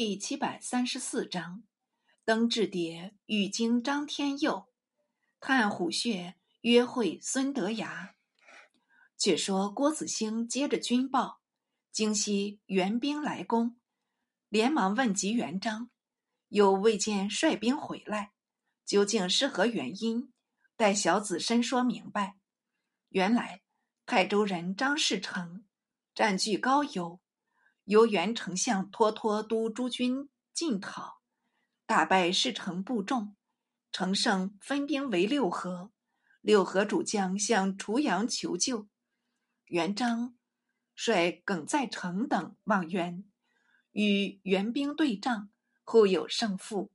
第七百三十四章：登雉蝶与经张天佑，探虎穴约会孙德崖。却说郭子兴接着军报，京西援兵来攻，连忙问及元璋，又未见率兵回来，究竟是何原因？待小子深说明白。原来泰州人张士诚占据高邮。由原丞相托托督诸军进讨，大败士城部众，乘胜分兵围六合。六合主将向滁阳求救，元璋率耿在成等望援，与援兵对仗，互有胜负。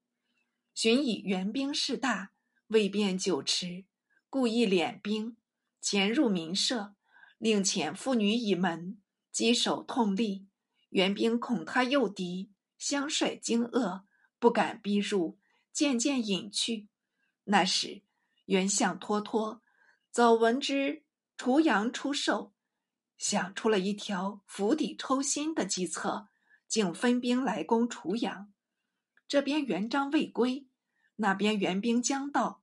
寻以援兵势大，未便久持，故意敛兵，潜入民舍，令遣妇女以门，击守痛立。援兵恐他诱敌，相率惊愕，不敢逼入，渐渐隐去。那时，袁相脱脱早闻之滁阳出售，想出了一条釜底抽薪的计策，竟分兵来攻滁阳。这边元璋未归，那边援兵将到，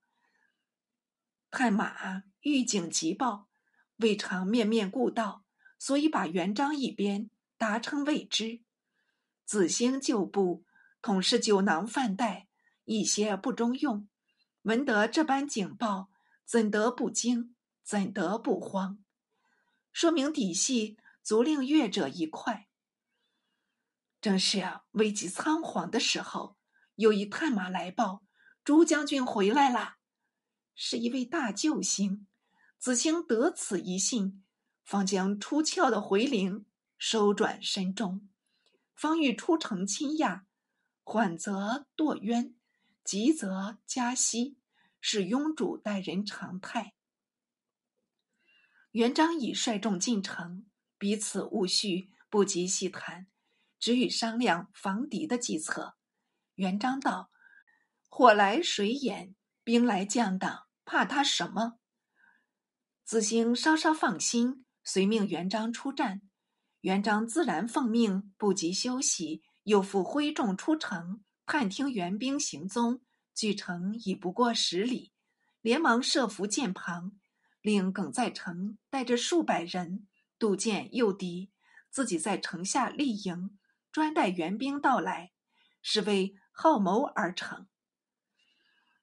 探马预警急报，未尝面面顾到，所以把元璋一边。达称未知，子兴旧部统是酒囊饭袋，一些不中用。闻得这般警报，怎得不惊？怎得不慌？说明底细足令阅者一快。正是啊危急仓皇的时候，有一探马来报：朱将军回来了，是一位大救星。子兴得此一信，方将出鞘的回灵。收转身中，方欲出城亲亚，缓则堕渊，急则加息，是庸主待人常态。元璋已率众进城，彼此务叙，不及细谈，只与商量防敌的计策。元璋道：“火来水掩，兵来将挡，怕他什么？”子兴稍稍放心，遂命元璋出战。元璋自然奉命，不及休息，又复挥众出城，探听援兵行踪。距城已不过十里，连忙设伏舰旁，令耿在成带着数百人渡舰诱敌，自己在城下立营，专待援兵到来，是为好谋而成。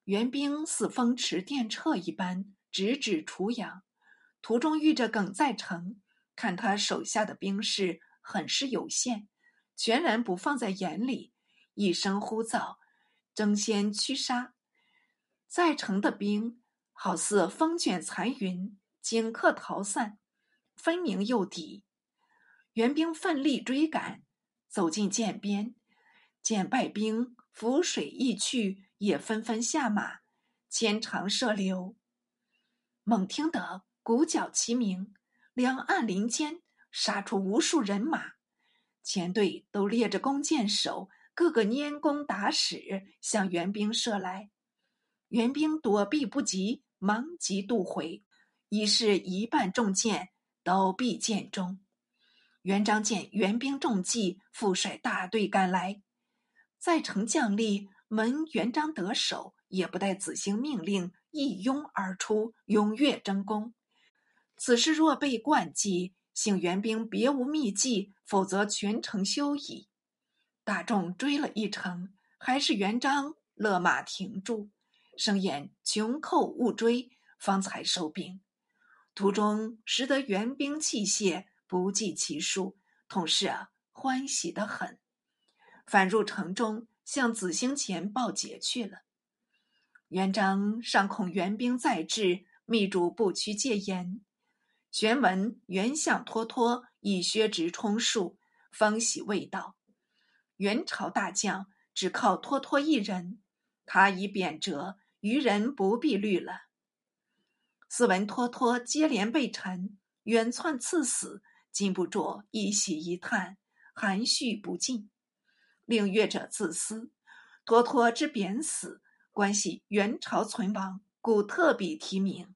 援兵似风驰电掣一般，直指滁阳，途中遇着耿在成。看他手下的兵士很是有限，全然不放在眼里，一声呼噪，争先驱杀。在城的兵好似风卷残云，顷刻逃散，分明诱敌。援兵奋力追赶，走进涧边，见败兵浮水易去，也纷纷下马，牵长射流。猛听得鼓角齐鸣。两岸林间杀出无数人马，前队都列着弓箭手，个个拈弓打矢向援兵射来。援兵躲避不及，忙急渡回，已是一半中箭，倒毙箭中。元璋见援兵中计，复率大队赶来，在城将吏闻元璋得手，也不待子兴命令，一拥而出，踊跃争功。此事若被惯计，幸援兵别无秘计，否则全城休矣。大众追了一程，还是元璋勒马停住，声言穷寇勿追，方才收兵。途中识得援兵器械不计其数，同事啊欢喜得很。返入城中，向子兴前报捷去了。元璋尚恐援兵再至，密嘱不屈戒严。玄文元相托托以削职充数，方喜未到。元朝大将只靠托托一人，他已贬谪，余人不必虑了。斯闻托托接连被臣远窜赐死，禁不住一喜一叹，含蓄不尽。令阅者自私，托托之贬死，关系元朝存亡，故特笔提名。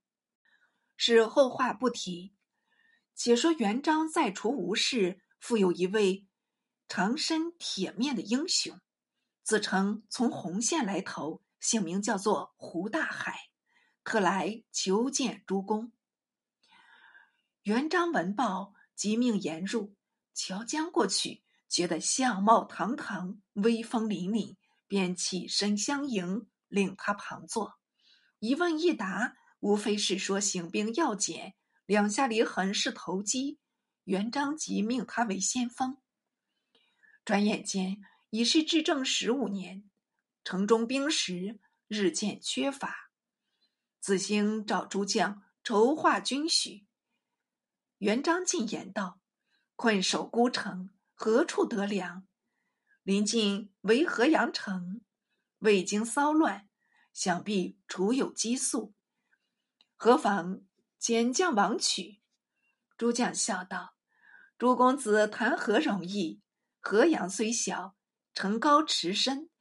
是后话不提。且说元璋在除吴氏，复有一位长身铁面的英雄，自称从红县来投，姓名叫做胡大海，特来求见诸公。元璋闻报，即命严入，乔将过去，觉得相貌堂堂，威风凛凛，便起身相迎，令他旁坐。一问一答，无非是说行兵要紧，两下离痕是投机。元璋即命他为先锋。转眼间已是至正十五年，城中兵食日渐缺乏。子兴召诸将筹划军需。元璋进言道：“困守孤城，何处得粮？临近为河阳城，未经骚乱，想必储有积粟。何妨减将王取？”诸将笑道：“诸公子谈何容易？河阳虽小，城高池深，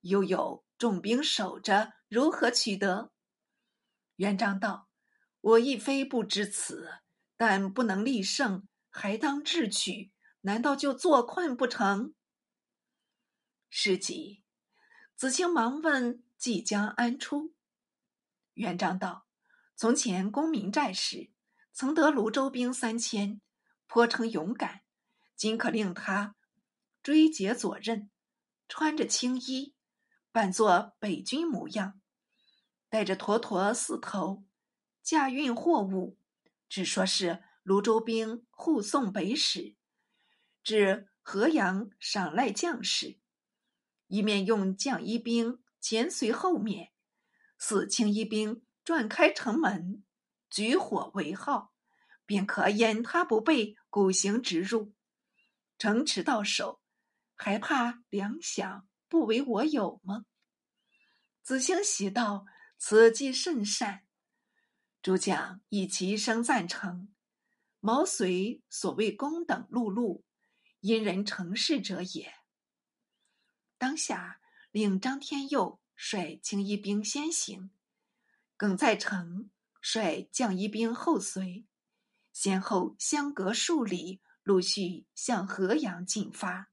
又有重兵守着，如何取得？”元璋道：“我亦非不知此，但不能立胜，还当智取。难道就坐困不成？”是己，子兴忙问：“即将安出？”元璋道：“从前攻明寨时。”曾得泸州兵三千，颇称勇敢。今可令他追解左衽，穿着青衣，扮作北军模样，带着驼驼四头，驾运货物，只说是泸州兵护送北使，至河阳赏赖将士，一面用将衣兵前随后面，似青衣兵转开城门。举火为号，便可掩他不备，鼓行直入。城池到手，还怕粮饷不为我有吗？子兴喜道：“此计甚善。”诸将以其声赞成。毛遂所谓公等碌碌，因人成事者也。当下令张天佑率青衣兵先行，耿在成。率将一兵后随，先后相隔数里，陆续向河阳进发。